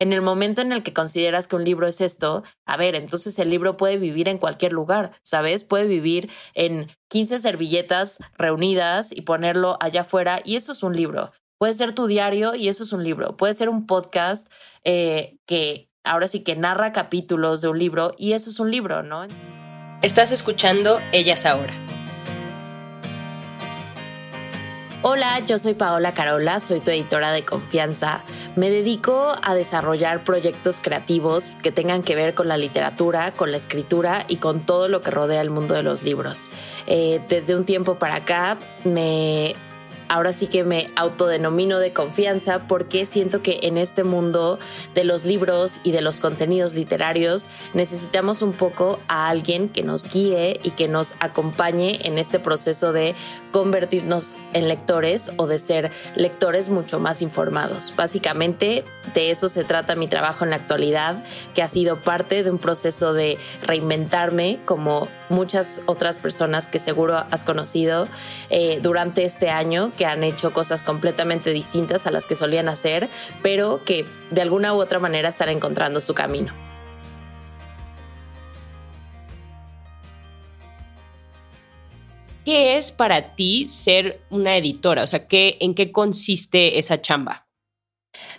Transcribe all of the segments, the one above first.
En el momento en el que consideras que un libro es esto, a ver, entonces el libro puede vivir en cualquier lugar, ¿sabes? Puede vivir en 15 servilletas reunidas y ponerlo allá afuera y eso es un libro. Puede ser tu diario y eso es un libro. Puede ser un podcast eh, que ahora sí que narra capítulos de un libro y eso es un libro, ¿no? Estás escuchando Ellas Ahora. Hola, yo soy Paola Carola, soy tu editora de confianza. Me dedico a desarrollar proyectos creativos que tengan que ver con la literatura, con la escritura y con todo lo que rodea el mundo de los libros. Eh, desde un tiempo para acá me ahora sí que me autodenomino de confianza porque siento que en este mundo de los libros y de los contenidos literarios necesitamos un poco a alguien que nos guíe y que nos acompañe en este proceso de convertirnos en lectores o de ser lectores mucho más informados. Básicamente de eso se trata mi trabajo en la actualidad, que ha sido parte de un proceso de reinventarme como muchas otras personas que seguro has conocido eh, durante este año que han hecho cosas completamente distintas a las que solían hacer, pero que de alguna u otra manera están encontrando su camino. ¿Qué es para ti ser una editora? O sea, ¿qué, ¿en qué consiste esa chamba?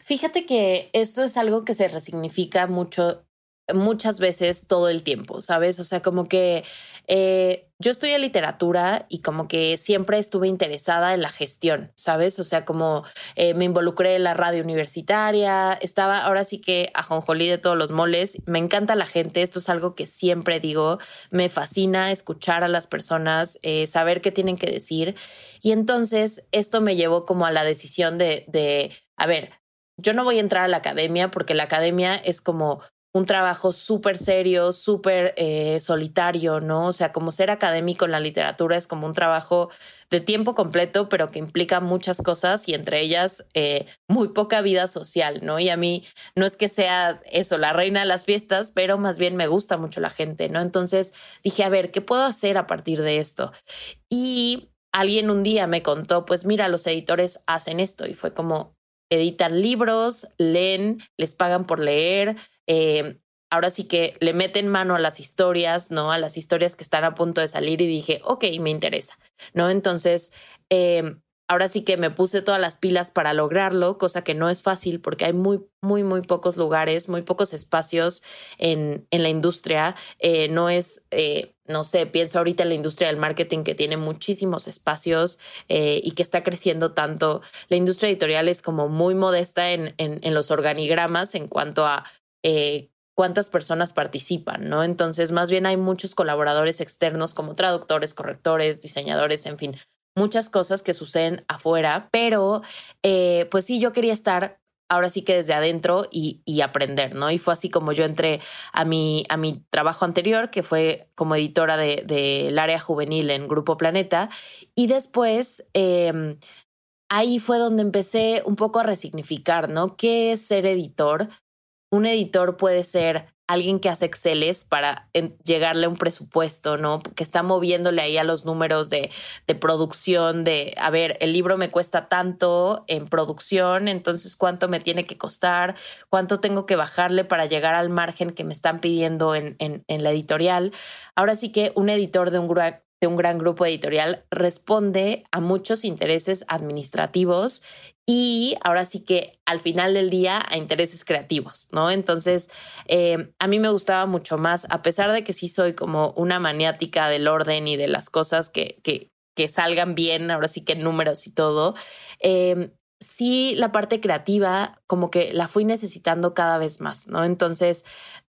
Fíjate que esto es algo que se resignifica mucho muchas veces todo el tiempo, ¿sabes? O sea, como que eh, yo en literatura y como que siempre estuve interesada en la gestión, ¿sabes? O sea, como eh, me involucré en la radio universitaria, estaba ahora sí que a jonjolí de todos los moles, me encanta la gente, esto es algo que siempre digo, me fascina escuchar a las personas, eh, saber qué tienen que decir. Y entonces esto me llevó como a la decisión de, de, a ver, yo no voy a entrar a la academia porque la academia es como un trabajo súper serio, súper eh, solitario, ¿no? O sea, como ser académico en la literatura es como un trabajo de tiempo completo, pero que implica muchas cosas y entre ellas eh, muy poca vida social, ¿no? Y a mí no es que sea eso, la reina de las fiestas, pero más bien me gusta mucho la gente, ¿no? Entonces dije, a ver, ¿qué puedo hacer a partir de esto? Y alguien un día me contó, pues mira, los editores hacen esto y fue como, editan libros, leen, les pagan por leer, eh, ahora sí que le meten mano a las historias, ¿no? A las historias que están a punto de salir y dije, ok, me interesa, ¿no? Entonces, eh, ahora sí que me puse todas las pilas para lograrlo, cosa que no es fácil porque hay muy, muy, muy pocos lugares, muy pocos espacios en, en la industria. Eh, no es, no sé, pienso ahorita en la industria del marketing que tiene muchísimos espacios y que está creciendo tanto. La industria editorial es como muy modesta en, en, en los organigramas en cuanto a eh, cuántas personas participan, ¿no? Entonces, más bien hay muchos colaboradores externos como traductores, correctores, diseñadores, en fin, muchas cosas que suceden afuera, pero eh, pues sí, yo quería estar ahora sí que desde adentro y, aprender, ¿no? Y fue así como yo entré a mi, a mi trabajo anterior, que fue como editora del de, área juvenil en Grupo Planeta, y después... Em, ahí fue donde empecé un poco a resignificar, ¿no? ¿Qué es ser editor? Un editor puede ser alguien que hace Exceles para llegarle a un presupuesto, ¿no? Que está moviéndole ahí a los números de, de, producción, de, a ver, el libro me cuesta tanto en producción, entonces cuánto me tiene que costar, cuánto tengo que bajarle para llegar al margen que me están pidiendo en, en, en la editorial. Ahora sí que un editor de un, de un gran grupo editorial responde a muchos intereses administrativos y ahora sí que al final del día a intereses creativos, ¿no? Entonces, eh, a mí me gustaba mucho más, a pesar de que sí soy como una maniática del orden y de las cosas que, que, salgan bien, ahora sí que números y todo, eh, sí la parte creativa como que la fui necesitando cada vez más, ¿no? Entonces,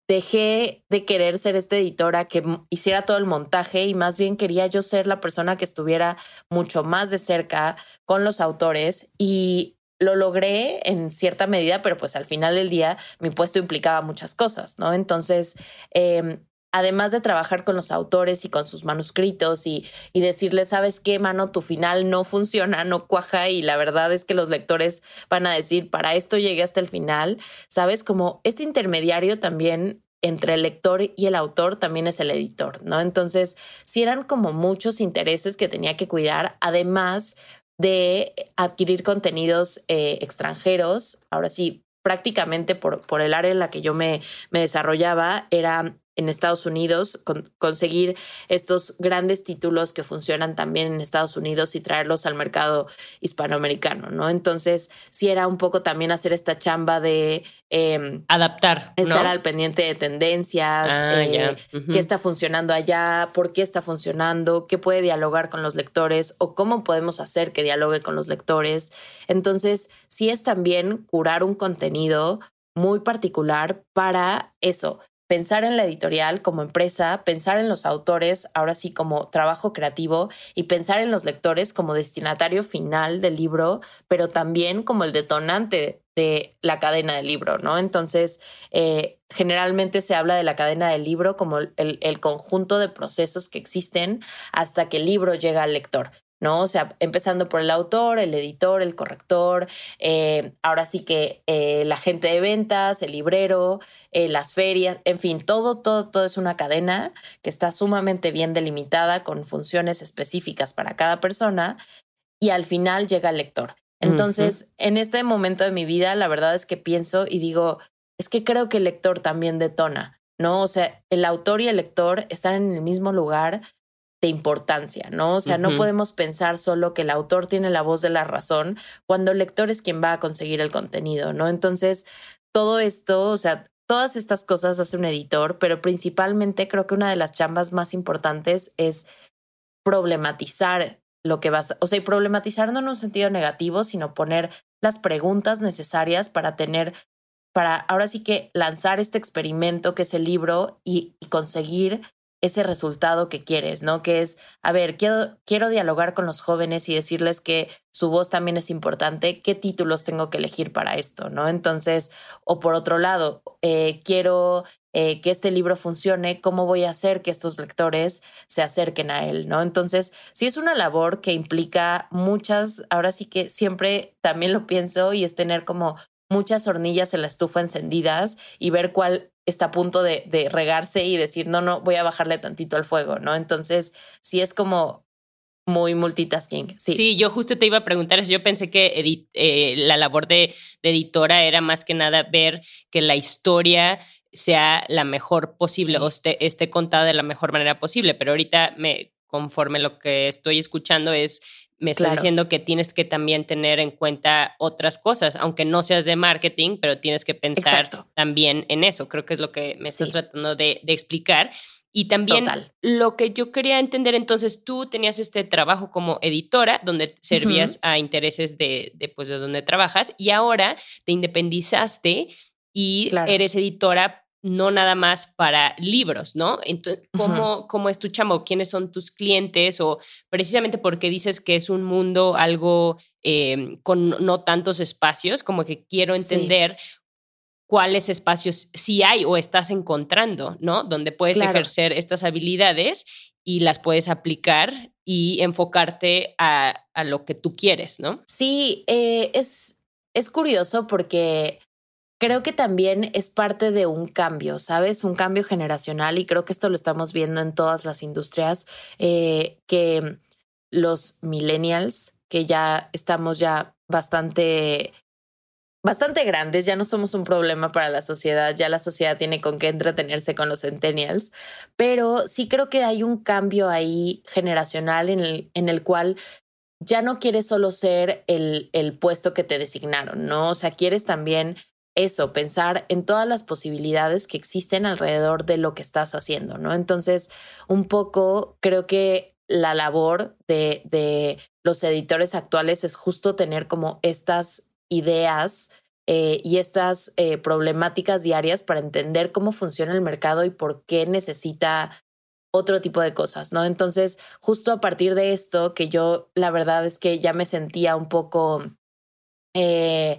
dejé de querer ser esta editora que hiciera todo el montaje y más bien quería yo ser la persona que estuviera mucho más de cerca con los autores y lo logré en cierta medida, pero pues al final del día mi puesto implicaba muchas cosas, ¿no? Entonces, eh, además de trabajar con los autores y con sus manuscritos y, y decirles, sabes qué, mano, tu final no funciona, no cuaja y la verdad es que los lectores van a decir, para esto llegué hasta el final, sabes, como este intermediario también entre el lector y el autor también es el editor, ¿no? Entonces, si eran como muchos intereses que tenía que cuidar, además de adquirir contenidos eh, extranjeros, ahora sí, prácticamente por, por el área en la que yo me, me desarrollaba, era en Estados Unidos, conseguir estos grandes títulos que funcionan también en Estados Unidos y traerlos al mercado hispanoamericano, ¿no? Entonces, sí era un poco también hacer esta chamba de em, adaptar, estar al pendiente de tendencias, ah, eh, qué está funcionando allá, por qué está funcionando, qué puede dialogar con los lectores o cómo podemos hacer que dialogue con los lectores. Entonces, sí es también curar un contenido muy particular para eso, pensar en la editorial como empresa, pensar en los autores, ahora sí como trabajo creativo, y pensar en los lectores como destinatario final del libro, pero también como el detonante de la cadena del libro, ¿no? Entonces, eh, generalmente se habla de la cadena del libro como el, el, conjunto de procesos que existen hasta que el libro llega al lector. ¿No? O sea, empezando por el autor, el editor, el corrector, eh, ahora sí que eh, la gente de ventas, el librero, eh, las ferias, en fin, todo, todo, todo es una cadena que está sumamente bien delimitada con funciones específicas para cada persona y al final llega el lector. Entonces, en este momento de mi vida, la verdad es que pienso y digo, es que creo que el lector también detona, ¿no? O sea, el autor y el lector están en el mismo lugar, de importancia, ¿no? O sea, no podemos pensar solo que el autor tiene la voz de la razón cuando el lector es quien va a conseguir el contenido, ¿no? Entonces, todo esto, o sea, todas estas cosas hace un editor, pero principalmente creo que una de las chambas más importantes es problematizar lo que vas, o sea, y problematizar no en un sentido negativo, sino poner las preguntas necesarias para tener, para ahora sí que lanzar este experimento que es el libro y, y conseguir ese resultado que quieres, ¿no? Que es, a ver, quiero, quiero dialogar con los jóvenes y decirles que su voz también es importante, qué títulos tengo que elegir para esto, ¿no? Entonces, o por otro lado, eh, quiero eh, que este libro funcione, ¿cómo voy a hacer que estos lectores se acerquen a él, ¿no? Entonces, sí es una labor que implica muchas, ahora sí que siempre también lo pienso y es tener como muchas hornillas en la estufa encendidas y ver cuál está a punto de, de, regarse y decir, no, no, voy a bajarle tantito al fuego, ¿no? Entonces, sí es como muy multitasking. Sí, sí yo justo te iba a preguntar eso. Yo pensé que eh, la labor de, de, editora era más que nada ver que la historia sea la mejor posible o esté, esté contada de la mejor manera posible, pero ahorita me conforme lo que estoy escuchando es me está diciendo que tienes que también tener en cuenta otras cosas, aunque no seas de marketing, pero tienes que pensar también en eso. Creo que es lo que me estás tratando de, explicar. Y también lo que yo quería entender, entonces tú tenías este trabajo como editora, donde servías a intereses de, de, pues, de donde trabajas, y ahora te independizaste y eres editora no nada más para libros, ¿no? Entonces, ¿cómo, ¿cómo, es tu chamo? ¿Quiénes son tus clientes? O precisamente porque dices que es un mundo algo em, con no tantos espacios, como que quiero entender cuáles espacios sí hay o estás encontrando, ¿no? Donde puedes ejercer estas habilidades y las puedes aplicar y enfocarte a, a lo que tú quieres, ¿no? Sí, eh, es, es curioso porque creo que también es parte de un cambio, ¿sabes? Un cambio generacional y creo que esto lo estamos viendo en todas las industrias, eh, que los millennials, que ya estamos ya bastante bastante grandes, ya no somos un problema para la sociedad, ya la sociedad tiene con qué entretenerse con los centennials, pero sí creo que hay un cambio ahí generacional en el, en el cual ya no quieres solo ser el, el puesto que te designaron, ¿no? O sea, quieres también eso, pensar en todas las posibilidades que existen alrededor de lo que estás haciendo, ¿no? Entonces, un poco creo que la labor de, de los editores actuales es justo tener como estas ideas eh, y estas eh, problemáticas diarias para entender cómo funciona el mercado y por qué necesita otro tipo de cosas, ¿no? Entonces, justo a partir de esto, que yo la verdad es que ya me sentía un poco, eh,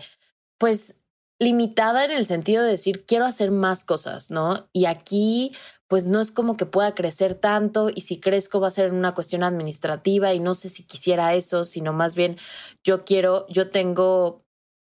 pues, limitada en el sentido de decir, quiero hacer más cosas, ¿no? Y aquí, pues, no es como que pueda crecer tanto y si crezco va a ser una cuestión administrativa y no sé si quisiera eso, sino más bien yo quiero, yo tengo,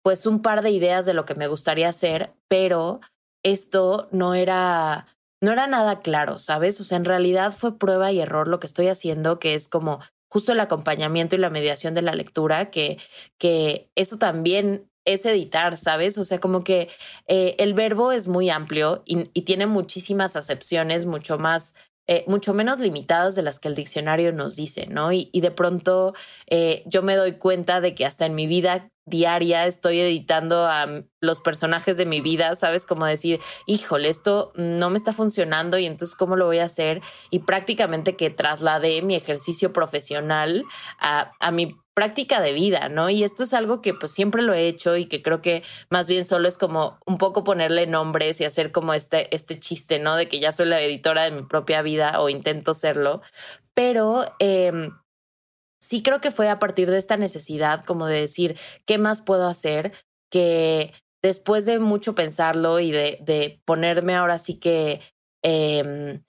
pues, un par de ideas de lo que me gustaría hacer, pero esto no era no era nada claro, ¿sabes? O sea, en realidad fue prueba y error lo que estoy haciendo, que es como justo el acompañamiento y la mediación de la lectura, que, que eso también es editar, ¿sabes? O sea, como que eh, el verbo es muy amplio y, tiene muchísimas acepciones, mucho más eh, mucho menos limitadas de las que el diccionario nos dice, ¿no? Y, de pronto eh, yo me doy cuenta de que hasta en mi vida diaria estoy editando a los personajes de mi vida, ¿sabes? Como decir, híjole, esto no me está funcionando y entonces cómo lo voy a hacer y prácticamente que trasladé mi ejercicio profesional a, a mi práctica de vida, ¿no? Y esto es algo que pues siempre lo he hecho y que creo que más bien solo es como un poco ponerle nombres y hacer como este, este chiste, ¿no? De que ya soy la editora de mi propia vida o intento serlo, pero... Eh, sí creo que fue a partir de esta necesidad como de decir, ¿qué más puedo hacer? Que después de mucho pensarlo y de, ponerme ahora sí que em,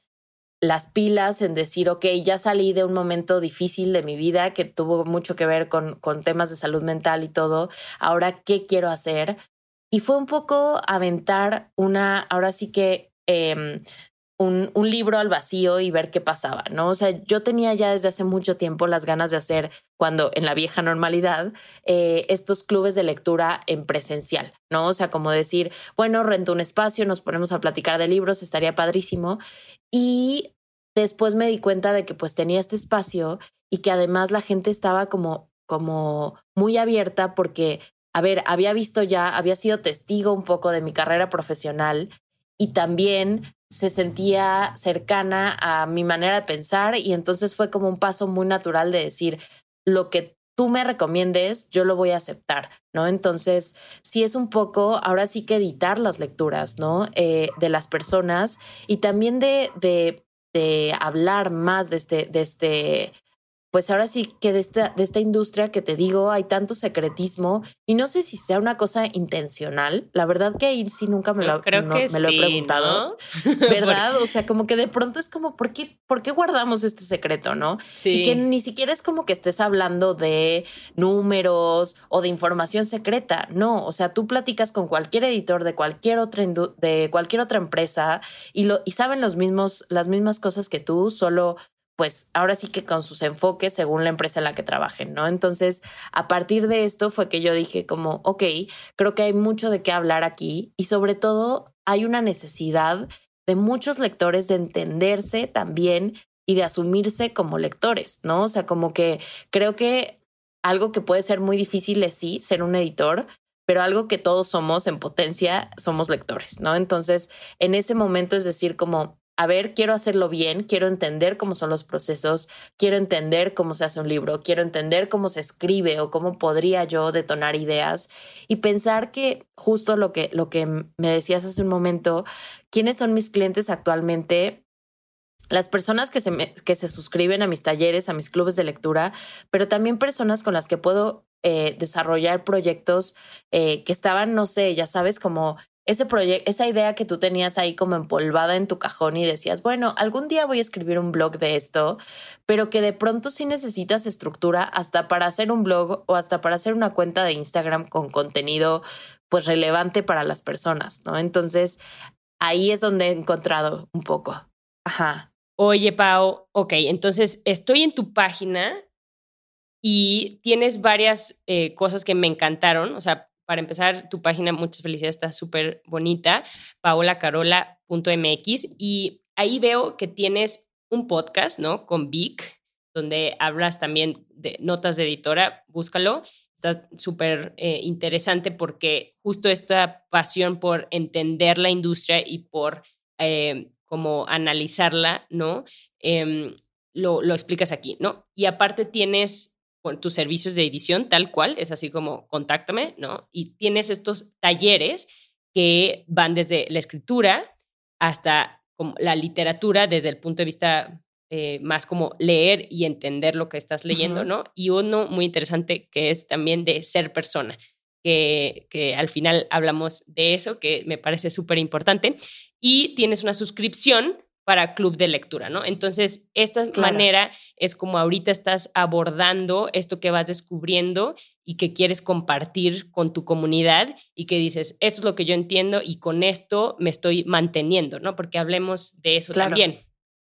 las pilas en decir, ok, ya salí de un momento difícil de mi vida que tuvo mucho que ver con, temas de salud mental y todo, ahora, ¿qué quiero hacer? Y fue un poco aventar una, ahora sí que eh, un, libro al vacío y ver qué pasaba, ¿no? O sea, yo tenía ya desde hace mucho tiempo las ganas de hacer, cuando en la vieja normalidad, eh, estos clubes de lectura en presencial, ¿no? O sea, como decir, bueno, rento un espacio, nos ponemos a platicar de libros, estaría padrísimo. Y después me di cuenta de que pues tenía este espacio y que además la gente estaba como, como muy abierta porque a ver, había visto ya, había sido testigo un poco de mi carrera profesional y también se sentía cercana a mi manera de pensar y entonces fue como un paso muy natural de decir lo que tú me recomiendes, yo lo voy a aceptar, ¿no? Entonces, sí es un poco, ahora sí que editar las lecturas, ¿no? Eh, de las personas y también de, de, de hablar más de este, de este pues ahora sí que de esta, de esta industria que te digo hay tanto secretismo y no sé si sea una cosa intencional. La verdad que ahí sí nunca me lo, me lo he preguntado. ¿Verdad? o sea, como que de pronto es como, ¿por qué, ¿por qué guardamos este secreto? ¿No? Y que ni siquiera es como que estés hablando de números o de información secreta. No, o sea, tú platicas con cualquier editor de cualquier otra, de cualquier otra empresa y, lo, y saben los mismos, las mismas cosas que tú, solo pues ahora sí que con sus enfoques según la empresa en la que trabajen, ¿no? Entonces, a partir de esto fue que yo dije como, ok, creo que hay mucho de qué hablar aquí y sobre todo hay una necesidad de muchos lectores de entenderse también y de asumirse como lectores, ¿no? O sea, como que creo que algo que puede ser muy difícil es sí ser un editor, pero algo que todos somos en potencia somos lectores, ¿no? Entonces, en ese momento es decir, como a ver, quiero hacerlo bien, quiero entender cómo son los procesos, quiero entender cómo se hace un libro, quiero entender cómo se escribe o cómo podría yo detonar ideas y pensar que justo lo que, lo que me decías hace un momento, quiénes son mis clientes actualmente, las personas que se, que se suscriben a mis talleres, a mis clubes de lectura, pero también personas con las que puedo eh, desarrollar proyectos eh, que estaban, no sé, ya sabes, como ese proyecto, esa idea que tú tenías ahí como empolvada en tu cajón y decías, bueno, algún día voy a escribir un blog de esto, pero que de pronto sí necesitas estructura hasta para hacer un blog o hasta para hacer una cuenta de Instagram con contenido pues relevante para las personas, ¿no? Entonces, ahí es donde he encontrado un poco. Ajá. Oye, Pau, ok, entonces estoy en tu página y tienes varias eh, cosas que me encantaron, o sea, para empezar, tu página, muchas felicidades, está súper bonita, paolacarola.mx, y ahí veo que tienes un podcast, ¿no? Con Vic, donde hablas también de notas de editora, búscalo. Está súper eh, interesante porque justo esta pasión por entender la industria y por eh, como analizarla, ¿no? Em, lo, lo explicas aquí, ¿no? Y aparte tienes con tus servicios de edición tal cual, es así como contáctame, ¿no? Y tienes estos talleres que van desde la escritura hasta como la literatura desde el punto de vista eh, más como leer y entender lo que estás leyendo, ¿no? Y uno muy interesante que es también de ser persona, que, que al final hablamos de eso, que me parece súper importante. Y tienes una suscripción para club de lectura, ¿no? Entonces, esta manera es como ahorita estás abordando esto que vas descubriendo y que quieres compartir con tu comunidad y que dices, esto es lo que yo entiendo y con esto me estoy manteniendo, ¿no? Porque hablemos de eso también.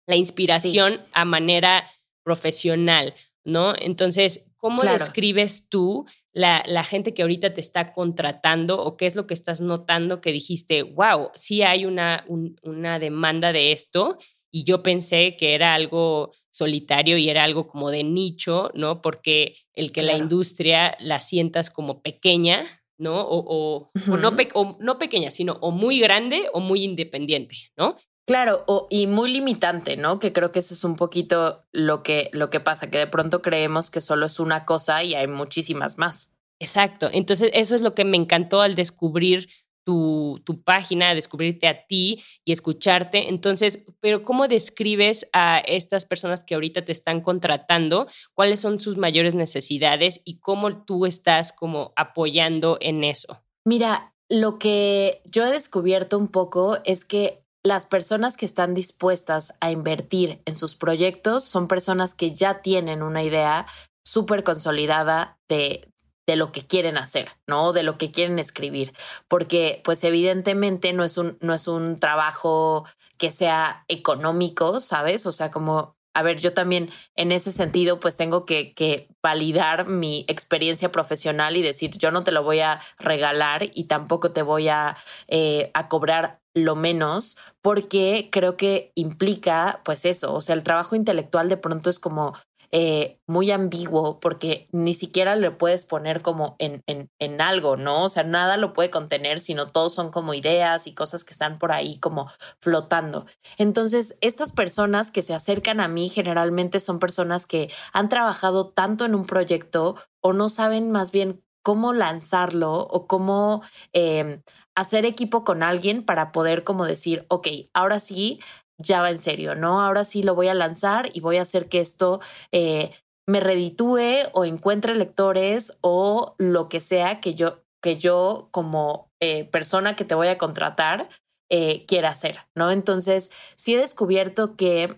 La inspiración a manera profesional, ¿no? Entonces, ¿cómo describes tú la, la, gente que ahorita te está contratando o qué es lo que estás notando que dijiste, wow, sí hay una, una demanda de esto y yo pensé que era algo solitario y era algo como de nicho, ¿no? Porque el que la industria la sientas como pequeña, ¿no? O, o, no o, no pequeña, sino o muy grande o muy independiente, ¿no? Claro, o, y muy limitante, ¿no? Que creo que eso es un poquito lo que, lo que pasa, que de pronto creemos que solo es una cosa y hay muchísimas más. Exacto. Entonces, eso es lo que me encantó al descubrir tu, tu página, descubrirte a ti y escucharte. Entonces, pero ¿cómo describes a estas personas que ahorita te están contratando? ¿Cuáles son sus mayores necesidades y cómo tú estás como apoyando en eso? Mira, lo que yo he descubierto un poco es que las personas que están dispuestas a invertir en sus proyectos son personas que ya tienen una idea súper consolidada de, de lo que quieren hacer, ¿no? De lo que quieren escribir, porque pues evidentemente no es un, no es un trabajo que sea económico, ¿sabes? O sea, como a ver, yo también en ese sentido, pues tengo que, que, validar mi experiencia profesional y decir, yo no te lo voy a regalar y tampoco te voy a, eh, a cobrar lo menos, porque creo que implica, pues eso, o sea, el trabajo intelectual de pronto es como eh, muy ambiguo porque ni siquiera le puedes poner como en, en, en, algo, ¿no? O sea, nada lo puede contener, sino todos son como ideas y cosas que están por ahí como flotando. Entonces, estas personas que se acercan a mí generalmente son personas que han trabajado tanto en un proyecto o no saben más bien cómo lanzarlo o cómo... Eh, hacer equipo con alguien para poder como decir, ok, ahora sí ya va en serio, ¿no? Ahora sí lo voy a lanzar y voy a hacer que esto eh, me reditúe o encuentre lectores o lo que sea que yo, que yo como eh, persona que te voy a contratar eh, quiera hacer, ¿no? Entonces, sí he descubierto que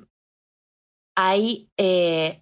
hay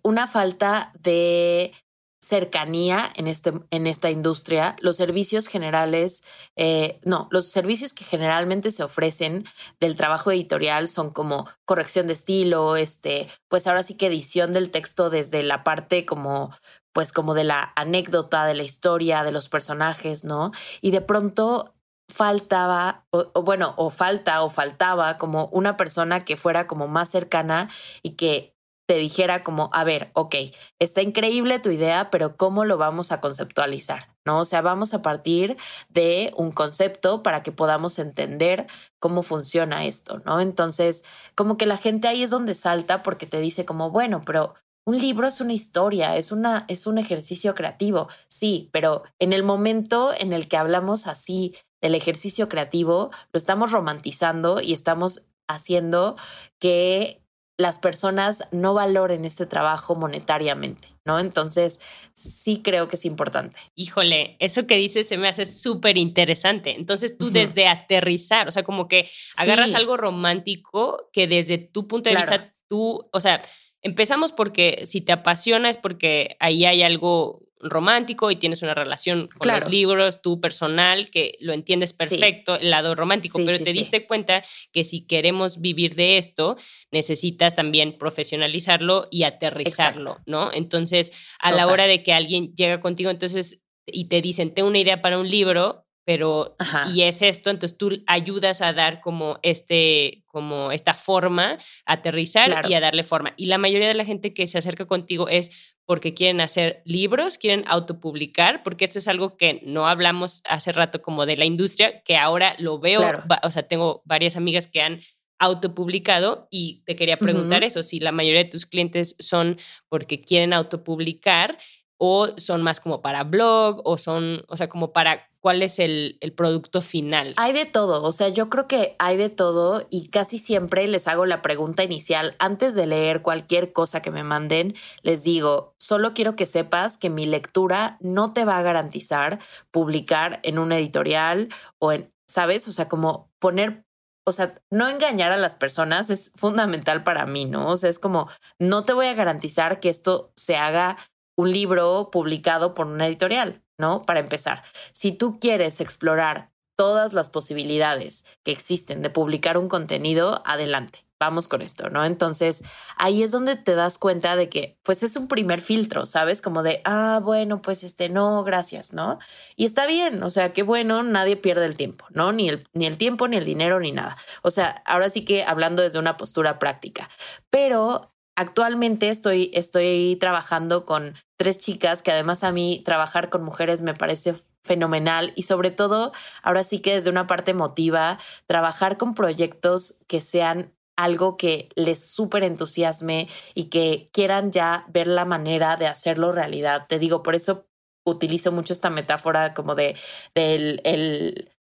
una falta de cercanía en, este, en esta industria, los servicios generales, eh, no, los servicios que generalmente se ofrecen del trabajo editorial son como corrección de estilo, este, pues ahora sí que edición del texto desde la parte como, pues como de la anécdota, de la historia, de los personajes, ¿no? Y de pronto faltaba, o, bueno, o falta o faltaba como una persona que fuera como más cercana y que te dijera como, a ver, ok, está increíble tu idea, pero ¿cómo lo vamos a conceptualizar? ¿No? O sea, vamos a partir de un concepto para que podamos entender cómo funciona esto, ¿no? Entonces, como que la gente ahí es donde salta porque te dice como, bueno, pero un libro es una historia, es, una, es un ejercicio creativo, sí, pero en el momento en el que hablamos así del ejercicio creativo, lo estamos romantizando y estamos haciendo que las personas no valoren este trabajo monetariamente, ¿no? Entonces, sí creo que es importante. Híjole, eso que dices se me hace súper interesante. Entonces, tú desde aterrizar, o sea, como que agarras algo romántico que desde tu punto de vista, tú, o sea, empezamos porque si te apasiona es porque ahí hay algo romántico y tienes una relación con los libros, tú personal, que lo entiendes perfecto, el lado romántico, pero te diste cuenta que si queremos vivir de esto, necesitas también profesionalizarlo y aterrizarlo, ¿no? Entonces, a la hora de que alguien llega contigo, entonces, y te dicen, tengo una idea para un libro, pero y es esto, entonces tú ayudas a dar como este como esta forma, a aterrizar y a darle forma. Y la mayoría de la gente que se acerca contigo es porque quieren hacer libros, quieren autopublicar, porque esto es algo que no hablamos hace rato como de la industria, que ahora lo veo, o sea, tengo varias amigas que han autopublicado y te quería preguntar eso, si la mayoría de tus clientes son porque quieren autopublicar o son más como para blog o son, o sea, como para cuál es el, el, producto final. Hay de todo, o sea, yo creo que hay de todo y casi siempre les hago la pregunta inicial antes de leer cualquier cosa que me manden, les digo, solo quiero que sepas que mi lectura no te va a garantizar publicar en un editorial o en, ¿sabes? O sea, como poner o sea, no engañar a las personas es fundamental para mí, ¿no? O sea, es como, no te voy a garantizar que esto se haga un libro publicado por una editorial, ¿no? Para empezar, si tú quieres explorar todas las posibilidades que existen de publicar un contenido, adelante vamos con esto, ¿no? Entonces ahí es donde te das cuenta de que pues es un primer filtro, ¿sabes? Como de, ah, bueno, pues este, no, gracias, ¿no? Y está bien, o sea, qué bueno, nadie pierde el tiempo, ¿no? Ni el, ni el tiempo, ni el dinero, ni nada. O sea, ahora sí que hablando desde una postura práctica, pero actualmente estoy, estoy trabajando con tres chicas que además a mí trabajar con mujeres me parece fenomenal y sobre todo ahora sí que desde una parte emotiva, trabajar con proyectos que sean algo que les súper entusiasme y que quieran ya ver la manera de hacerlo realidad. Te digo, por eso utilizo mucho esta metáfora como de el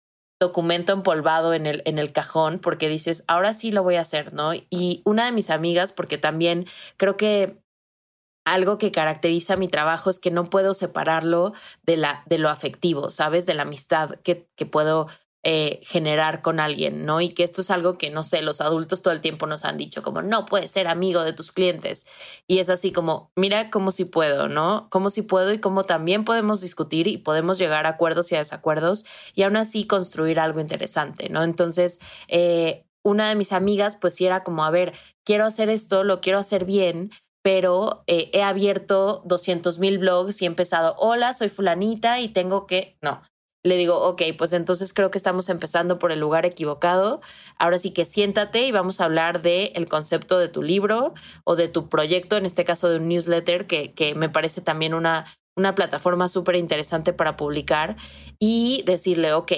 documento empolvado en el, en el cajón, porque dices, ahora sí lo voy a hacer, ¿no? Y una de mis amigas, porque también creo que algo que caracteriza mi trabajo es que no puedo separarlo de, la, de lo afectivo, ¿sabes? De la amistad que, que puedo eh, generar con alguien, ¿no? Y que esto es algo que, no sé, los adultos todo el tiempo nos han dicho, como, no puedes ser amigo de tus clientes. Y es así como, mira cómo si puedo, ¿no? Cómo si puedo y cómo también podemos discutir y podemos llegar a acuerdos y a desacuerdos y aún así construir algo interesante, ¿no? Entonces, eh, una de mis amigas, pues sí era como, a ver, quiero hacer esto, lo quiero hacer bien, pero eh, he abierto 200 mil blogs y he empezado, hola, soy fulanita y tengo que, no, le digo, ok, pues entonces creo que estamos empezando por el lugar equivocado. Ahora sí que siéntate y vamos a hablar del el concepto de tu libro o de tu proyecto, en este caso de un newsletter, que, que me parece también una, una plataforma súper interesante para publicar y decirle, ok,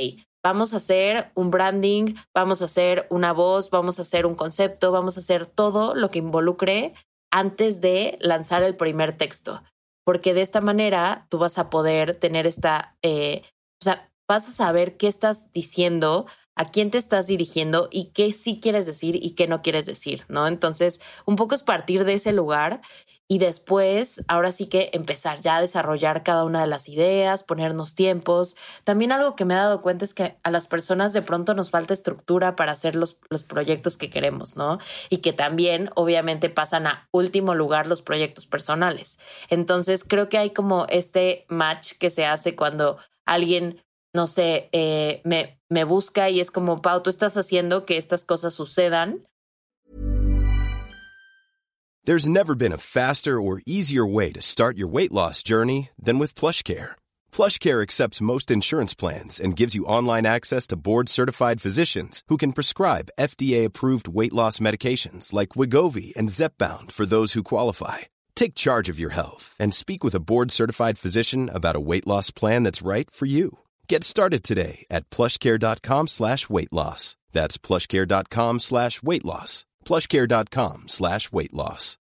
vamos a hacer un branding, vamos a hacer una voz, vamos a hacer un concepto, vamos a hacer todo lo que involucre antes de lanzar el primer texto. Porque de esta manera tú vas a poder tener esta... Eh, o sea, vas a saber qué estás diciendo, a quién te estás dirigiendo y qué sí quieres decir y qué no quieres decir, ¿no? Entonces, un poco es partir de ese lugar y después, ahora sí que empezar ya a desarrollar cada una de las ideas, ponernos tiempos. También algo que me he dado cuenta es que a las personas de pronto nos falta estructura para hacer los, los proyectos que queremos, ¿no? Y que también obviamente pasan a último lugar los proyectos personales. Entonces, creo que hay como este match que se hace cuando alguien, no sé, eh, me, me busca y es como, Pau, tú estás haciendo que estas cosas sucedan. There's never been a faster or easier way to start your weight loss journey than with PlushCare. PlushCare accepts most insurance plans and gives you online access to board-certified physicians who can prescribe FDA-approved weight loss medications like Wigovi and Zepbound for those who qualify. Take charge of your health and speak with a board certified physician about a weight loss plan that's right for you. Get started today at plushcare.com slash weight loss. That's plushcare.com slash weight loss. Plushcare.com slash weight loss.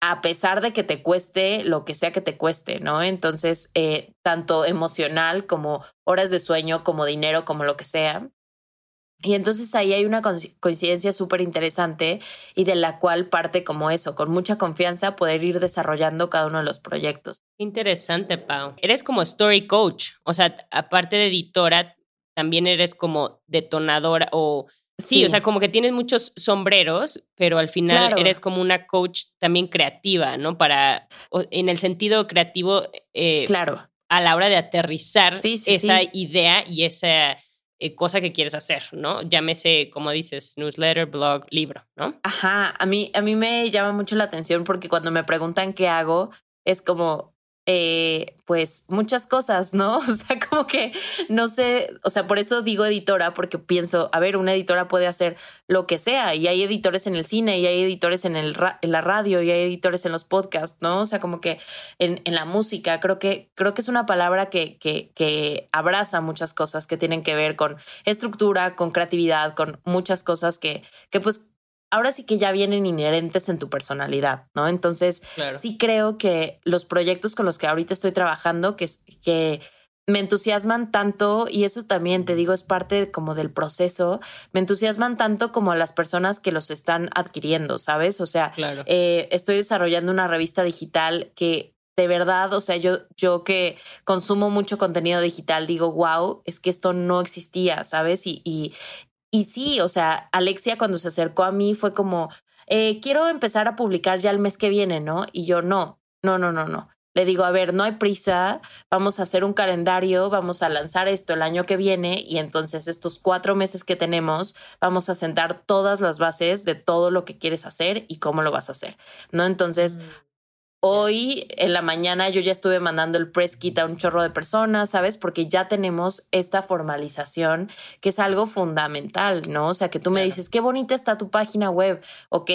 A pesar de que te cueste lo que sea que te cueste, ¿no? Entonces, eh, tanto emocional como horas de sueño, como dinero, como lo que sea. Y entonces ahí hay una coincidencia súper interesante y de la cual parte como eso, con mucha confianza poder ir desarrollando cada uno de los proyectos. Interesante, Pau. Eres como story coach, o sea, aparte de editora, también eres como detonadora o... Sí, o sea, como que tienes muchos sombreros, pero al final eres como una coach también creativa, ¿no? Para, en el sentido creativo, eh, claro. a la hora de aterrizar esa idea y esa eh, cosa que quieres hacer, ¿no? Llámese, como dices, newsletter, blog, libro, ¿no? Ajá, a mí, a mí me llama mucho la atención porque cuando me preguntan qué hago, es como, eh, pues muchas cosas, ¿no? O sea, como que no sé, o sea, por eso digo editora, porque pienso, a ver, una editora puede hacer lo que sea y hay editores en el cine y hay editores en, el en la radio y hay editores en los podcasts, ¿no? O sea, como que en, en la música, creo que, creo que es una palabra que, que, que abraza muchas cosas que tienen que ver con estructura, con creatividad, con muchas cosas que, que pues ahora sí que ya vienen inherentes en tu personalidad, ¿no? Entonces, Claro. sí creo que los proyectos con los que ahorita estoy trabajando, que, que me entusiasman tanto, y eso también te digo, es parte como del proceso, me entusiasman tanto como a las personas que los están adquiriendo, ¿sabes? O sea, Claro. eh, estoy desarrollando una revista digital que de verdad, o sea, yo, yo que consumo mucho contenido digital, digo, wow, es que esto no existía, ¿sabes? Y, y, y sí, o sea, Alexia cuando se acercó a mí fue como, eh, quiero empezar a publicar ya el mes que viene, ¿no? Y yo, no, no, no, no, no. Le digo, a ver, no hay prisa, vamos a hacer un calendario, vamos a lanzar esto el año que viene y entonces estos cuatro meses que tenemos, vamos a sentar todas las bases de todo lo que quieres hacer y cómo lo vas a hacer, ¿no? Entonces, Hoy en la mañana yo ya estuve mandando el press kit a un chorro de personas, ¿sabes? Porque ya tenemos esta formalización que es algo fundamental, ¿no? O sea, que tú me dices, qué bonita está tu página web, ok,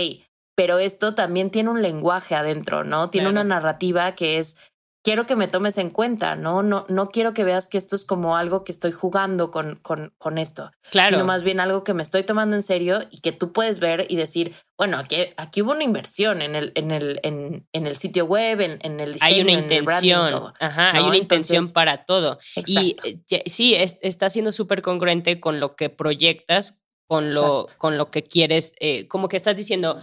pero esto también tiene un lenguaje adentro, ¿no? Tiene Claro. una narrativa que es, quiero que me tomes en cuenta, ¿no? No, no quiero que veas que esto es como algo que estoy jugando con, con, con esto Claro. sino más bien algo que me estoy tomando en serio y que tú puedes ver y decir, bueno, aquí, aquí hubo una inversión en el, en el, en, en el sitio web, en, en el diseño, hay una en el branding, intención, todo. ajá, hay ¿no? una intención Entonces, para todo. Y Exacto. eh, ya- sí, es- está siendo súper congruente con lo que proyectas, con lo, con lo que quieres, eh, como que estás diciendo,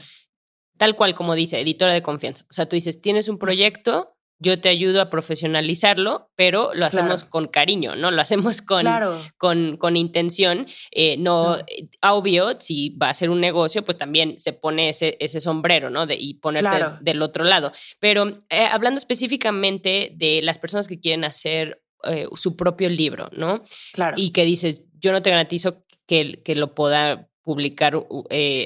tal cual como dice, editora de confianza. O sea, tú dices, tienes un proyecto, yo te ayudo a profesionalizarlo, pero lo hacemos Claro. con cariño, ¿no? Lo hacemos con, Claro. con, con intención. eh, no, No. eh, obvio, si va a ser un negocio, pues también se pone ese, ese sombrero, ¿no? De, y ponerte Claro. del otro lado. Pero eh, hablando específicamente de las personas que quieren hacer eh, su propio libro, ¿no? Claro. Y que dices, yo no te garantizo que, que lo pueda publicar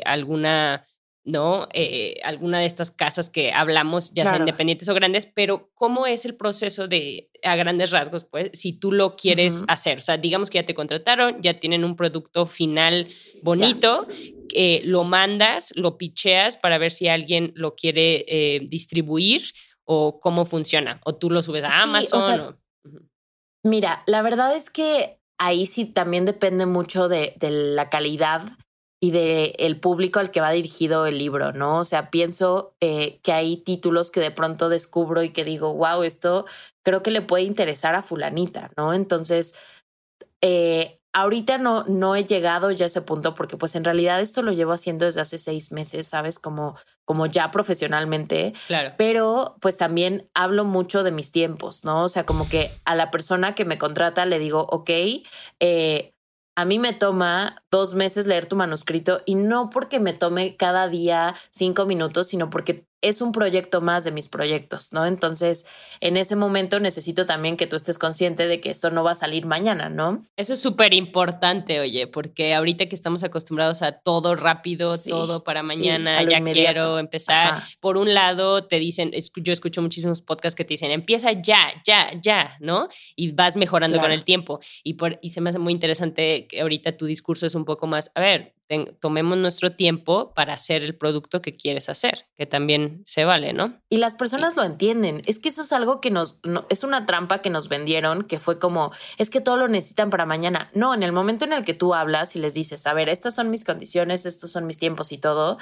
alguna, ¿no? Eh, alguna de estas casas que hablamos, ya Claro. independientes o grandes, pero ¿cómo es el proceso de, a grandes rasgos, pues, si tú lo quieres hacer? O sea, digamos que ya te contrataron, ya tienen un producto final bonito, eh, lo mandas, lo picheas para ver si alguien lo quiere eh, distribuir o cómo funciona, o tú lo subes a Sí, o Amazon. sea, o-. Mira, la verdad es que ahí sí también depende mucho de, de la calidad y de el público al que va dirigido el libro, ¿no? O sea, pienso eh, que hay títulos que de pronto descubro y que digo, wow, esto creo que le puede interesar a fulanita, ¿no? Entonces, eh, ahorita no, no he llegado ya a ese punto porque pues en realidad esto lo llevo haciendo desde hace seis meses, ¿sabes? Como, como ya profesionalmente Claro. pero pues también hablo mucho de mis tiempos, ¿no? O sea, como que a la persona que me contrata le digo, ok, eh, a mí me toma dos meses leer tu manuscrito y no porque me tome cada día cinco minutos, sino porque es un proyecto más de mis proyectos, ¿no? Entonces, en ese momento necesito también que tú estés consciente de que esto no va a salir mañana, ¿no? Eso es súper importante, oye, porque ahorita que estamos acostumbrados a todo rápido, Sí, todo para mañana, ya inmediato. quiero empezar. Ajá. Por un lado, te dicen, yo escucho muchísimos podcasts que te dicen, empieza ya, ya, ya, ¿no? Y vas mejorando con el tiempo. Y, por, y se me hace muy interesante que ahorita tu discurso es un poco más, a ver, ten- tomemos nuestro tiempo para hacer el producto que quieres hacer, que también se vale, ¿no? Y las personas lo entienden. Es que eso es algo que nos, no- es una trampa que nos vendieron, que fue como, es que todo lo necesitan para mañana. No, en el momento en el que tú hablas y les dices, a ver, estas son mis condiciones, estos son mis tiempos y todo,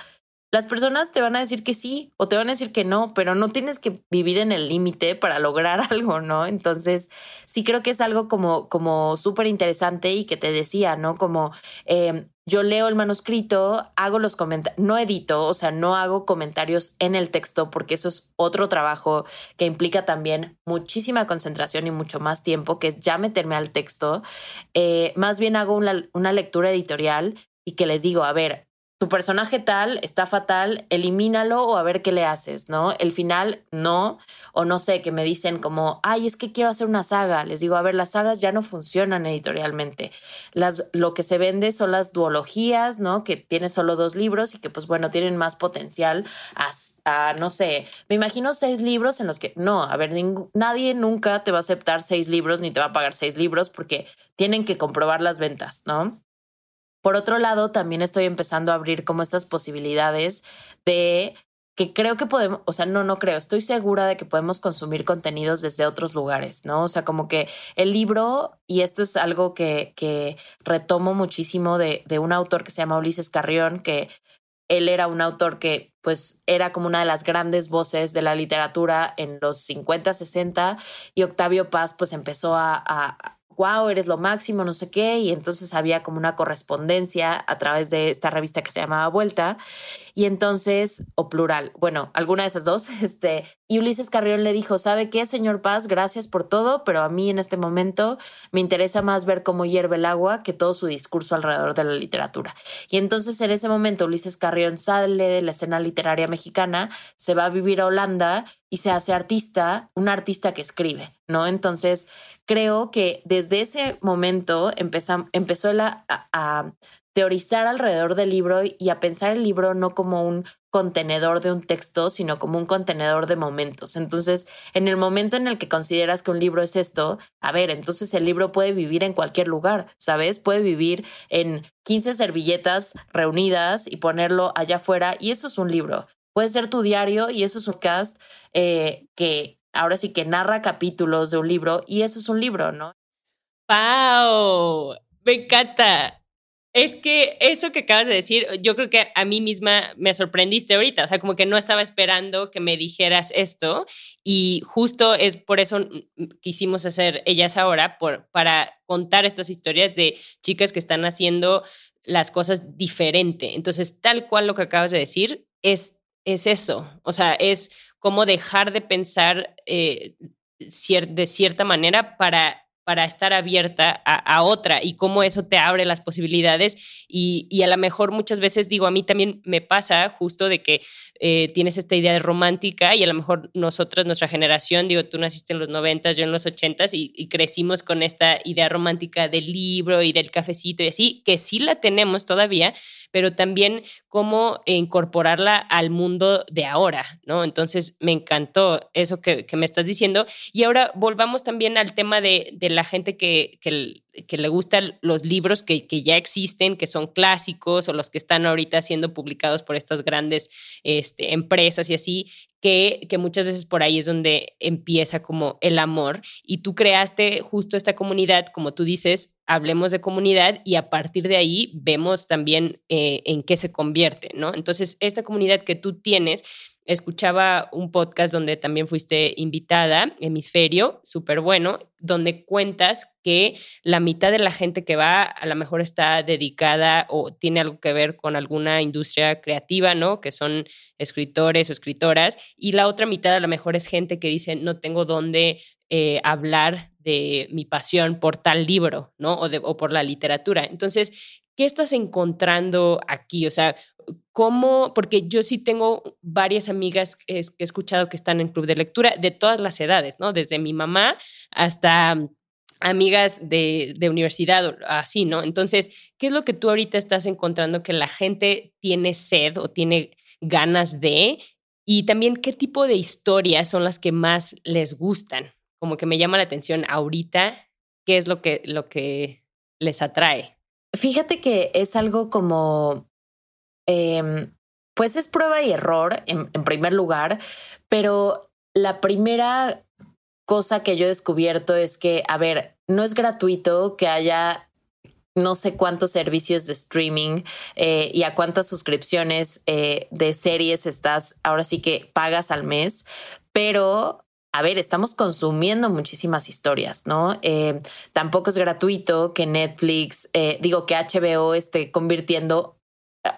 las personas te van a decir que sí o te van a decir que no, pero no tienes que vivir en el límite para lograr algo, ¿no? Entonces, sí creo que es algo como, como súper interesante y que te decía, ¿no? Como eh, yo leo el manuscrito, hago los comentarios, no edito, o sea, no hago comentarios en el texto porque eso es otro trabajo que implica también muchísima concentración y mucho más tiempo, que es ya meterme al texto. Eh, más bien hago una, una lectura editorial y que les digo, a ver, tu personaje tal está fatal, elimínalo o a ver qué le haces, ¿no? El final no, o no sé, que me dicen como, ay, es que quiero hacer una saga. Les digo, a ver, las sagas ya no funcionan editorialmente. Las, lo que se vende son las duologías, ¿no? Que tiene solo dos libros y que, pues bueno, tienen más potencial a, a, no sé, me imagino seis libros en los que, no, a ver, nadie nunca te va a aceptar seis libros ni te va a pagar seis libros porque tienen que comprobar las ventas, ¿no? Por otro lado, también estoy empezando a abrir como estas posibilidades de que creo que podemos, o sea, no, no creo, estoy segura de que podemos consumir contenidos desde otros lugares, ¿no? O sea, como que el libro, y esto es algo que, que retomo muchísimo de, de un autor que se llama Ulises Carrión, que él era un autor que pues era como una de las grandes voces de la literatura en los 50, 60 y Octavio Paz pues empezó a, a wow, eres lo máximo, no sé qué, y entonces había como una correspondencia a través de esta revista que se llamaba Vuelta, y entonces, o plural, bueno, alguna de esas dos, este, y Ulises Carrión le dijo, ¿sabe qué, señor Paz? Gracias por todo, pero a mí en este momento me interesa más ver cómo hierve el agua que todo su discurso alrededor de la literatura. Y entonces en ese momento Ulises Carrión sale de la escena literaria mexicana, se va a vivir a Holanda y se hace artista, un artista que escribe, ¿no? Entonces, creo que desde ese momento empezó, empezó a, a, teorizar alrededor del libro y a pensar el libro no como un contenedor de un texto, sino como un contenedor de momentos. Entonces, en el momento en el que consideras que un libro es esto, a ver, entonces el libro puede vivir en cualquier lugar, ¿sabes? Puede vivir en 15 servilletas reunidas y ponerlo allá afuera y eso es un libro. Puede ser tu diario y eso es un cast eh, que ahora sí que narra capítulos de un libro y eso es un libro, ¿no? ¡Wow! Me encanta. Es que eso que acabas de decir, yo creo que a mí misma me sorprendiste ahorita, o sea, como que no estaba esperando que me dijeras esto y justo es por eso quisimos hacer ellas ahora, por, para contar estas historias de chicas que están haciendo las cosas diferente. Entonces, tal cual lo que acabas de decir es, es eso, o sea, es como dejar de pensar eh, de cierta manera para para estar abierta a, otra y cómo eso te abre las posibilidades y, y, a lo mejor muchas veces digo, a mí también me pasa justo de que eh, tienes esta idea de romántica y a lo mejor nosotros, nuestra generación, digo, tú naciste en los noventas, yo en los ochentas y, y, crecimos con esta idea romántica del libro y del cafecito y así, que sí la tenemos todavía, pero también cómo incorporarla al mundo de ahora, ¿no? Entonces me encantó eso que, que me estás diciendo y ahora volvamos también al tema de, de la gente que, que, le gustan los libros que, que, ya existen, que son clásicos o los que están ahorita siendo publicados por estas grandes este, empresas y así, que, que, muchas veces por ahí es donde empieza como el amor. Y tú creaste justo esta comunidad, como tú dices, hablemos de comunidad y a partir de ahí vemos también eh, en qué se convierte, ¿no? Entonces, esta comunidad que tú tienes escuchaba un podcast donde también fuiste invitada, Hemisferio, súper bueno, donde cuentas que la mitad de la gente que va a lo mejor está dedicada o tiene algo que ver con alguna industria creativa, ¿no? Que son escritores o escritoras, y la otra mitad a lo mejor es gente que dice, no tengo dónde eh, hablar de mi pasión por tal libro, ¿no? O, de, o por la literatura. Entonces, ¿qué estás encontrando aquí? O sea, ¿cómo? Porque yo sí tengo varias amigas que he escuchado que están en club de lectura de todas las edades, ¿no? Desde mi mamá hasta amigas de, de universidad, así, ¿no? Entonces, ¿qué es lo que tú ahorita estás encontrando que la gente tiene sed o tiene ganas de? Y también, ¿qué tipo de historias son las que más les gustan? Como que me llama la atención ahorita, ¿qué es lo que, lo que les atrae? Fíjate que es algo como, eh, pues es prueba y error en, primer lugar, pero la primera cosa que yo he descubierto es que, a ver, no es gratuito que haya no sé cuántos servicios de streaming eh, y a cuántas suscripciones eh, de series estás, ahora sí que pagas al mes, pero a ver, estamos consumiendo muchísimas historias, ¿no? Eh, tampoco es gratuito que Netflix, digo que HBO esté convirtiendo,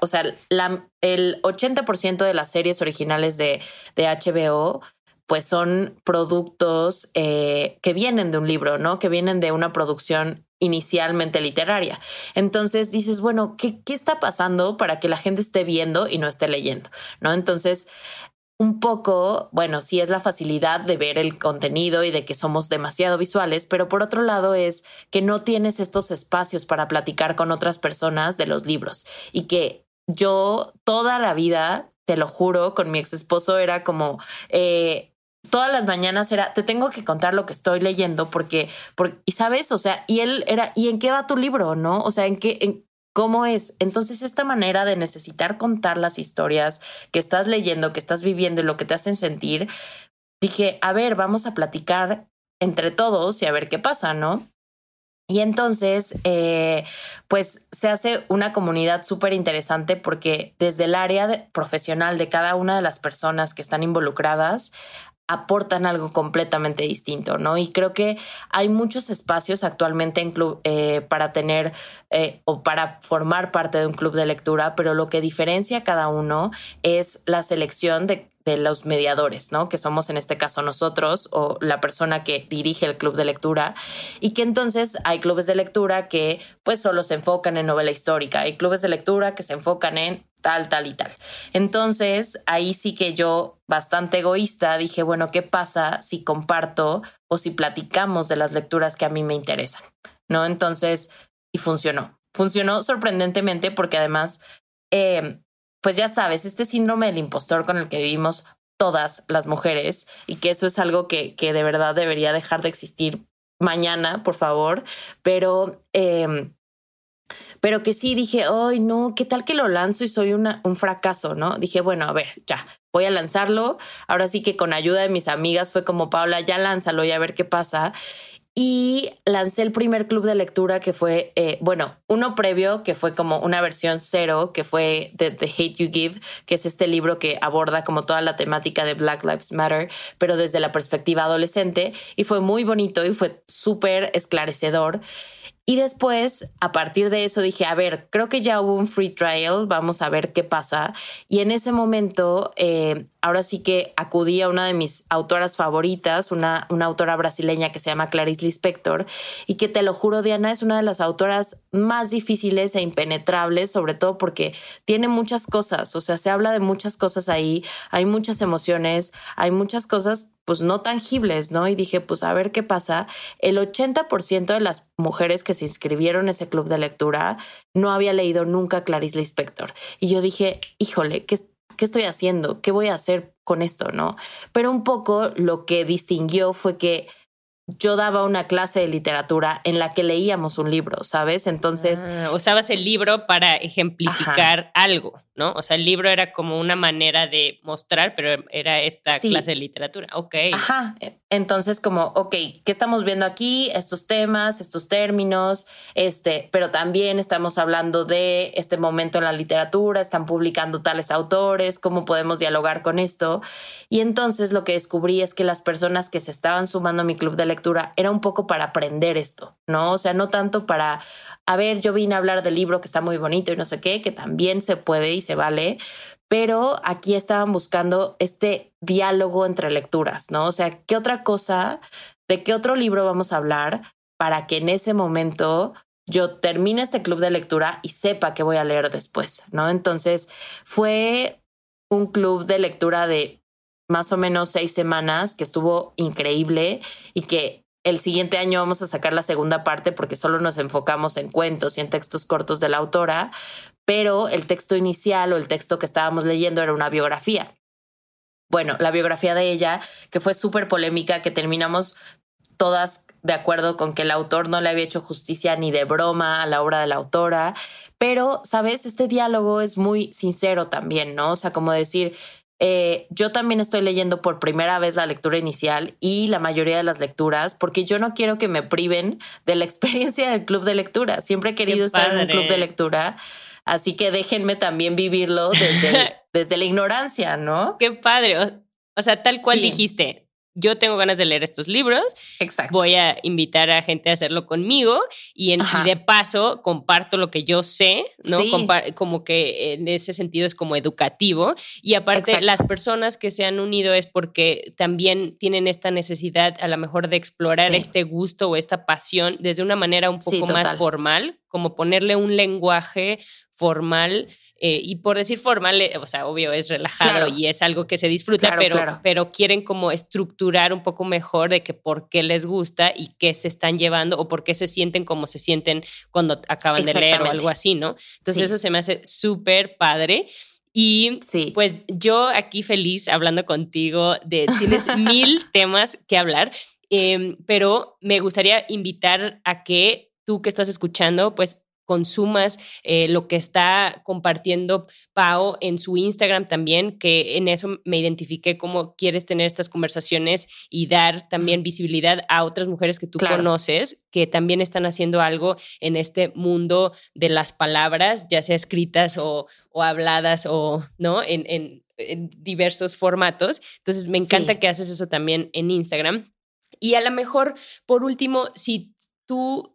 o sea, la, el 80% de las series originales de, de HBO pues son productos eh, que vienen de un libro, ¿no? Que vienen de una producción inicialmente literaria. Entonces dices, bueno, ¿qué, ¿qué está pasando para que la gente esté viendo y no esté leyendo? ¿No? Entonces, un poco, bueno, sí es la facilidad de ver el contenido y de que somos demasiado visuales, pero por otro lado es que no tienes estos espacios para platicar con otras personas de los libros y que yo toda la vida, te lo juro, con mi ex esposo era como, eh, todas las mañanas era, te tengo que contar lo que estoy leyendo porque, y sabes, o sea, y él era, ¿y en qué va tu libro? ¿No? O sea, ¿en qué, en, cómo es. Entonces, esta manera de necesitar contar las historias que estás leyendo, que estás viviendo y lo que te hacen sentir, dije, a ver, vamos a platicar entre todos y a ver qué pasa, ¿no? Y entonces, eh, pues se hace una comunidad súper interesante porque desde el área profesional de cada una de las personas que están involucradas, aportan algo completamente distinto, ¿no? Y creo que hay muchos espacios actualmente en club, eh, para tener eh, o para formar parte de un club de lectura, pero lo que diferencia cada uno es la selección de de los mediadores, ¿no? Que somos en este caso nosotros o la persona que dirige el club de lectura y que entonces hay clubes de lectura que pues solo se enfocan en novela histórica, hay clubes de lectura que se enfocan en tal, tal y tal. Entonces ahí sí que yo bastante egoísta dije, bueno, ¿qué pasa si comparto o si platicamos de las lecturas que a mí me interesan? ¿No? Entonces, y funcionó. Funcionó sorprendentemente porque además eh, pues ya sabes, este síndrome del impostor con el que vivimos todas las mujeres y que eso es algo que, que de verdad debería dejar de existir mañana, por favor, pero... Em, pero que sí dije, ay, no, ¿qué tal que lo lanzo y soy una, un fracaso? ¿No? Dije, bueno, a ver, ya, voy a lanzarlo. Ahora sí que con ayuda de mis amigas fue como, Paula, ya lánzalo y a ver qué pasa y lancé el primer club de lectura que fue, eh, bueno, uno previo que fue como una versión cero, que fue The, The, Hate You Give, que es este libro que aborda como toda la temática de Black Lives Matter, pero desde la perspectiva adolescente, y fue muy bonito y fue súper esclarecedor. Y después, a partir de eso, dije, a ver, creo que ya hubo un free trial, vamos a ver qué pasa. Y en ese momento, eh, ahora sí que acudí a una de mis autoras favoritas, una, una autora brasileña que se llama Clarice Lispector, y que te lo juro, Diana, es una de las autoras más difíciles e impenetrables, sobre todo porque tiene muchas cosas, o sea, se habla de muchas cosas ahí, hay muchas emociones, hay muchas cosas pues no tangibles, ¿no? Y dije, pues a ver qué pasa. El 80% de las mujeres que se inscribieron en ese club de lectura no había leído nunca Clarice Lispector. Y yo dije, híjole, ¿qué, ¿qué estoy haciendo? ¿Qué voy a hacer con esto, no? Pero un poco lo que distinguió fue que yo daba una clase de literatura en la que leíamos un libro, ¿sabes? Entonces... Ah, usabas el libro para ejemplificar algo. ¿no? O sea, el libro era como una manera de mostrar, pero era esta clase de literatura. Ok. Ajá. Entonces, como, ok, ¿qué estamos viendo aquí? Estos temas, estos términos, este, pero también estamos hablando de este momento en la literatura, están publicando tales autores, cómo podemos dialogar con esto. Y entonces lo que descubrí es que las personas que se estaban sumando a mi club de lectura era un poco para aprender esto, ¿no? O sea, no tanto para, a ver, yo vine a hablar del libro que está muy bonito y no sé qué, que también se puede y se vale, pero aquí estaban buscando este diálogo entre lecturas, ¿no? O sea, ¿qué otra cosa, de qué otro libro vamos a hablar para que en ese momento yo termine este club de lectura y sepa qué voy a leer después, ¿no? Entonces fue un club de lectura de más o menos seis semanas que estuvo increíble y que el siguiente año vamos a sacar la segunda parte porque solo nos enfocamos en cuentos y en textos cortos de la autora, pero el texto inicial o el texto que estábamos leyendo era una biografía. Bueno, la biografía de ella, que fue súper polémica, que terminamos todas de acuerdo con que el autor no le había hecho justicia ni de broma a la obra de la autora, pero, ¿sabes? Este diálogo es muy sincero también, ¿no? O sea, como decir, eh, yo también estoy leyendo por primera vez la lectura inicial y la mayoría de las lecturas porque yo no quiero que me priven de la experiencia del club de lectura. Siempre he querido estar en un club de lectura, así que déjenme también vivirlo desde, desde la ignorancia, ¿no? Qué padre. O, sea, tal cual dijiste, yo tengo ganas de leer estos libros. Exacto. Voy a invitar a gente a hacerlo conmigo y, en, de paso comparto lo que yo sé, ¿no? como que en ese sentido es como educativo. Y aparte, las personas que se han unido es porque también tienen esta necesidad a lo mejor de explorar este gusto o esta pasión desde una manera un poco más formal, como ponerle un lenguaje formal eh, y por decir formal, eh, o sea, obvio es relajado y es algo que se disfruta, pero, pero quieren como estructurar un poco mejor de que por qué les gusta y qué se están llevando o por qué se sienten como se sienten cuando acaban de leer o algo así, ¿no? Entonces eso se me hace súper padre. Y pues yo aquí feliz hablando contigo de, tienes mil temas que hablar, em, pero me gustaría invitar a que tú que estás escuchando, pues consumas eh, lo que está compartiendo Pau en su Instagram también, que en eso me identifiqué cómo quieres tener estas conversaciones y dar también visibilidad a otras mujeres que tú conoces, que también están haciendo algo en este mundo de las palabras, ya sea escritas o, habladas o, ¿no? En, en, diversos formatos. Entonces, me encanta que haces eso también en Instagram. Y a lo mejor, por último, si tú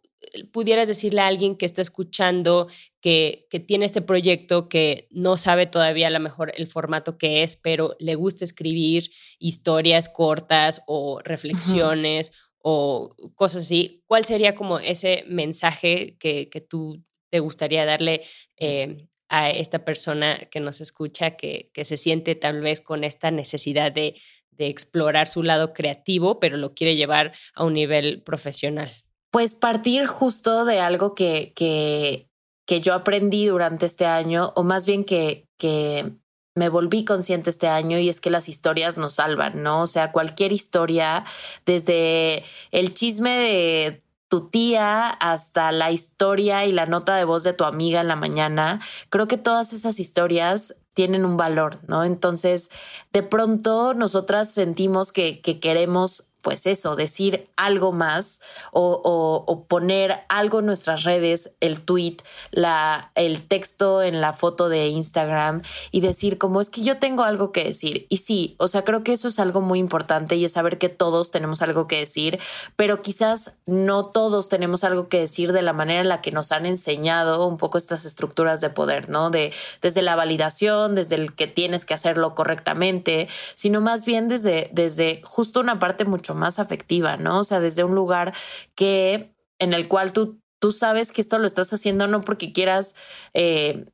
pudieras decirle a alguien que está escuchando que, que, tiene este proyecto, que no sabe todavía a lo mejor el formato que es, pero le gusta escribir historias cortas o reflexiones o cosas así, ¿cuál sería como ese mensaje que, que tú te gustaría darle eh, a esta persona que nos escucha, que, que se siente tal vez con esta necesidad de, de explorar su lado creativo, pero lo quiere llevar a un nivel profesional? Pues partir justo de algo que, que, que yo aprendí durante este año, o más bien que, que me volví consciente este año y es que las historias nos salvan, ¿no? O sea, cualquier historia, desde el chisme de tu tía hasta la historia y la nota de voz de tu amiga en la mañana, creo que todas esas historias tienen un valor, ¿no? Entonces, de pronto nosotras sentimos que, que queremos pues eso, decir algo más o, poner algo en nuestras redes, el tweet, la, el texto en la foto de Instagram y decir como es que yo tengo algo que decir. Y sí, o sea, creo que eso es algo muy importante y es saber que todos tenemos algo que decir, pero quizás no todos tenemos algo que decir de la manera en la que nos han enseñado un poco estas estructuras de poder, ¿no? De desde la validación, desde el que tienes que hacerlo correctamente, sino más bien desde, desde justo una parte mucho más afectiva, ¿no? O sea, desde un lugar que en el cual tú, tú sabes que esto lo estás haciendo no porque quieras eh,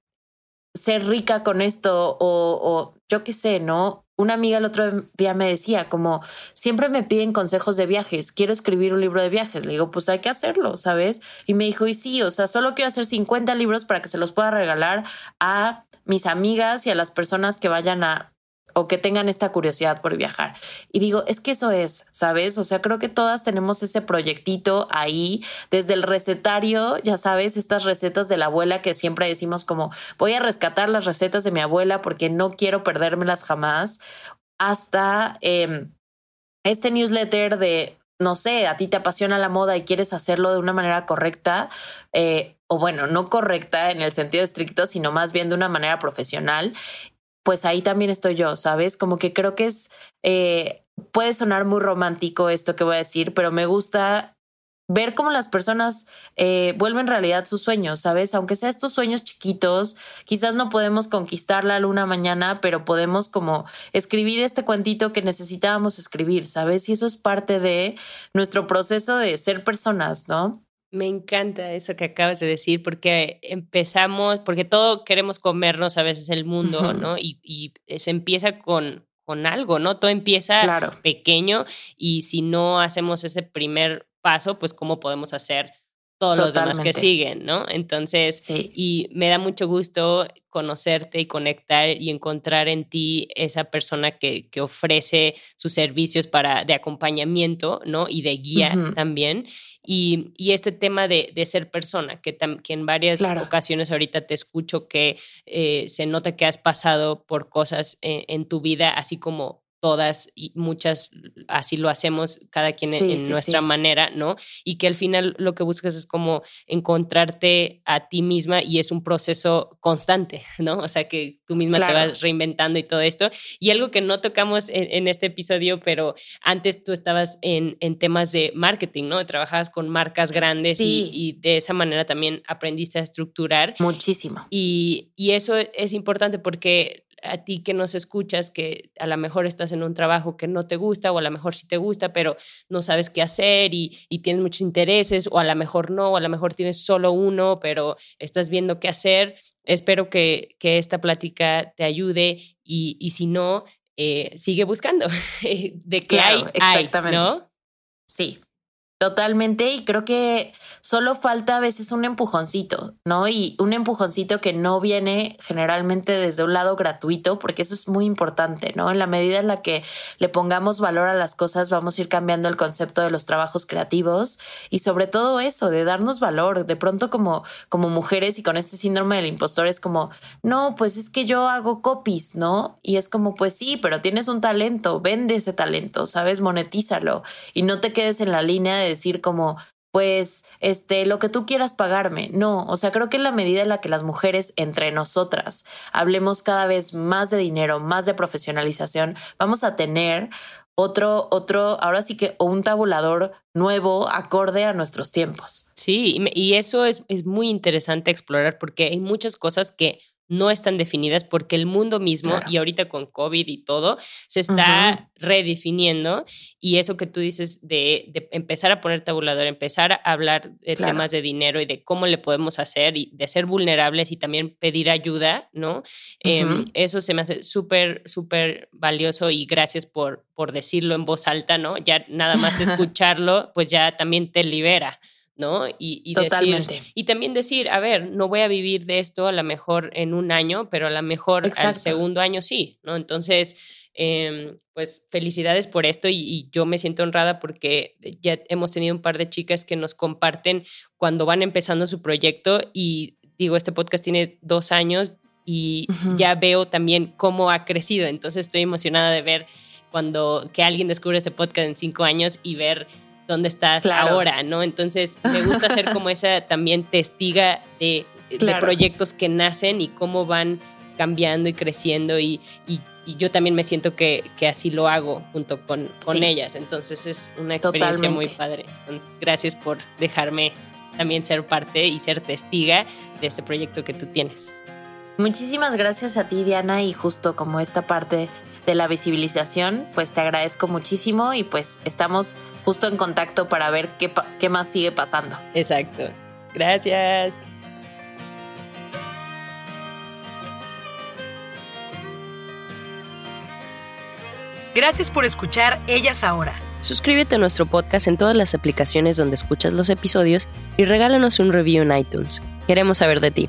ser rica con esto o, o yo qué sé, ¿no? Una amiga el otro día me decía como siempre me piden consejos de viajes, quiero escribir un libro de viajes. Le digo, pues hay que hacerlo, ¿sabes? Y me dijo, y sí, o sea, solo quiero hacer 50 libros para que se los pueda regalar a mis amigas y a las personas que vayan a o que tengan esta curiosidad por viajar. Y digo, es que eso es, ¿sabes? O sea, creo que todas tenemos ese proyectito ahí, desde el recetario, ya sabes, estas recetas de la abuela que siempre decimos como, voy a rescatar las recetas de mi abuela porque no quiero perdérmelas jamás, hasta em, este newsletter de no sé, a ti te apasiona la moda y quieres hacerlo de una manera correcta, eh, o bueno, no correcta en el sentido estricto, sino más bien de una manera profesional pues ahí también estoy yo, ¿sabes? Como que creo que es, eh, puede sonar muy romántico esto que voy a decir, pero me gusta ver cómo las personas eh, vuelven realidad sus sueños, ¿sabes? Aunque sea estos sueños chiquitos, quizás no podemos conquistar la luna mañana, pero podemos como escribir este cuentito que necesitábamos escribir, ¿sabes? Y eso es parte de nuestro proceso de ser personas, ¿no? Me encanta eso que acabas de decir, porque empezamos, porque todo queremos comernos a veces el mundo, ¿no? Y, y, se empieza con, con algo, ¿no? Todo empieza pequeño y si no hacemos ese primer paso, pues cómo podemos hacer todos los demás que siguen, ¿no? Entonces, sí. y me da mucho gusto conocerte y conectar y encontrar en ti esa persona que, que ofrece sus servicios para, de acompañamiento, ¿no? Y de guía también. Y, y, este tema de, de ser persona, que, que en varias ocasiones ahorita te escucho que eh, se nota que has pasado por cosas en, en tu vida, así como todas y muchas así lo hacemos cada quien en, nuestra manera, ¿no? Y que al final lo que buscas es como encontrarte a ti misma y es un proceso constante, ¿no? O sea, que tú misma te vas reinventando y todo esto. Y algo que no tocamos en, este episodio, pero antes tú estabas en, en, temas de marketing, ¿no? Trabajabas con marcas grandes y, y, de esa manera también aprendiste a estructurar. Muchísimo. Y, y eso es importante porque a ti que nos escuchas, que a lo mejor estás en un trabajo que no te gusta o a lo mejor sí te gusta, pero no sabes qué hacer y, tienes muchos intereses o a lo mejor no, o a lo mejor tienes solo uno, pero estás viendo qué hacer. Espero que, que esta plática te ayude y, y si no, eh, sigue buscando de qué hay, exactamente. ¿no? Sí, Totalmente, y creo que solo falta a veces un empujoncito, ¿no? Y un empujoncito que no viene generalmente desde un lado gratuito, porque eso es muy importante, ¿no? En la medida en la que le pongamos valor a las cosas, vamos a ir cambiando el concepto de los trabajos creativos y sobre todo eso, de darnos valor. De pronto como, como mujeres y con este síndrome del impostor es como, no, pues es que yo hago copies, ¿no? Y es como, pues sí, pero tienes un talento, vende ese talento, ¿sabes? Monetízalo y no te quedes en la línea de decir como, pues, este, lo que tú quieras pagarme. No, o sea, creo que en la medida en la que las mujeres entre nosotras hablemos cada vez más de dinero, más de profesionalización, vamos a tener otro, otro, ahora sí que un tabulador nuevo acorde a nuestros tiempos. Sí, y eso es, es muy interesante explorar porque hay muchas cosas que no están definidas porque el mundo mismo, y ahorita con COVID y todo, se está redefiniendo. Y eso que tú dices de, empezar a poner tabulador, empezar a hablar de temas de dinero y de cómo le podemos hacer y de ser vulnerables y también pedir ayuda, ¿no? Em, eso se me hace súper, súper valioso y gracias por, por decirlo en voz alta, ¿no? Ya nada más escucharlo, pues ya también te libera. ¿No? Y, Totalmente. y también decir, a ver, no voy a vivir de esto a lo mejor en un año, pero a lo mejor al segundo año sí, ¿no? Entonces, em, pues felicidades por esto y, yo me siento honrada porque ya hemos tenido un par de chicas que nos comparten cuando van empezando su proyecto y digo, este podcast tiene dos años y ya veo también cómo ha crecido, entonces estoy emocionada de ver cuando que alguien descubre este podcast en cinco años y ver dónde estás ahora, ¿no? Entonces, me gusta ser como esa también testiga de, proyectos que nacen y cómo van cambiando y creciendo y, yo también me siento que, así lo hago junto con, con ellas. Entonces es una experiencia muy padre. Gracias por dejarme también ser parte y ser testiga de este proyecto que tú tienes. Muchísimas gracias a ti, Diana, y justo como esta parte de la visibilización, pues te agradezco muchísimo y pues estamos justo en contacto para ver qué, qué más sigue pasando. Exacto. Gracias. Gracias por escuchar Ellas Ahora. Suscríbete a nuestro podcast en todas las aplicaciones donde escuchas los episodios y regálanos un review en iTunes. Queremos saber de ti.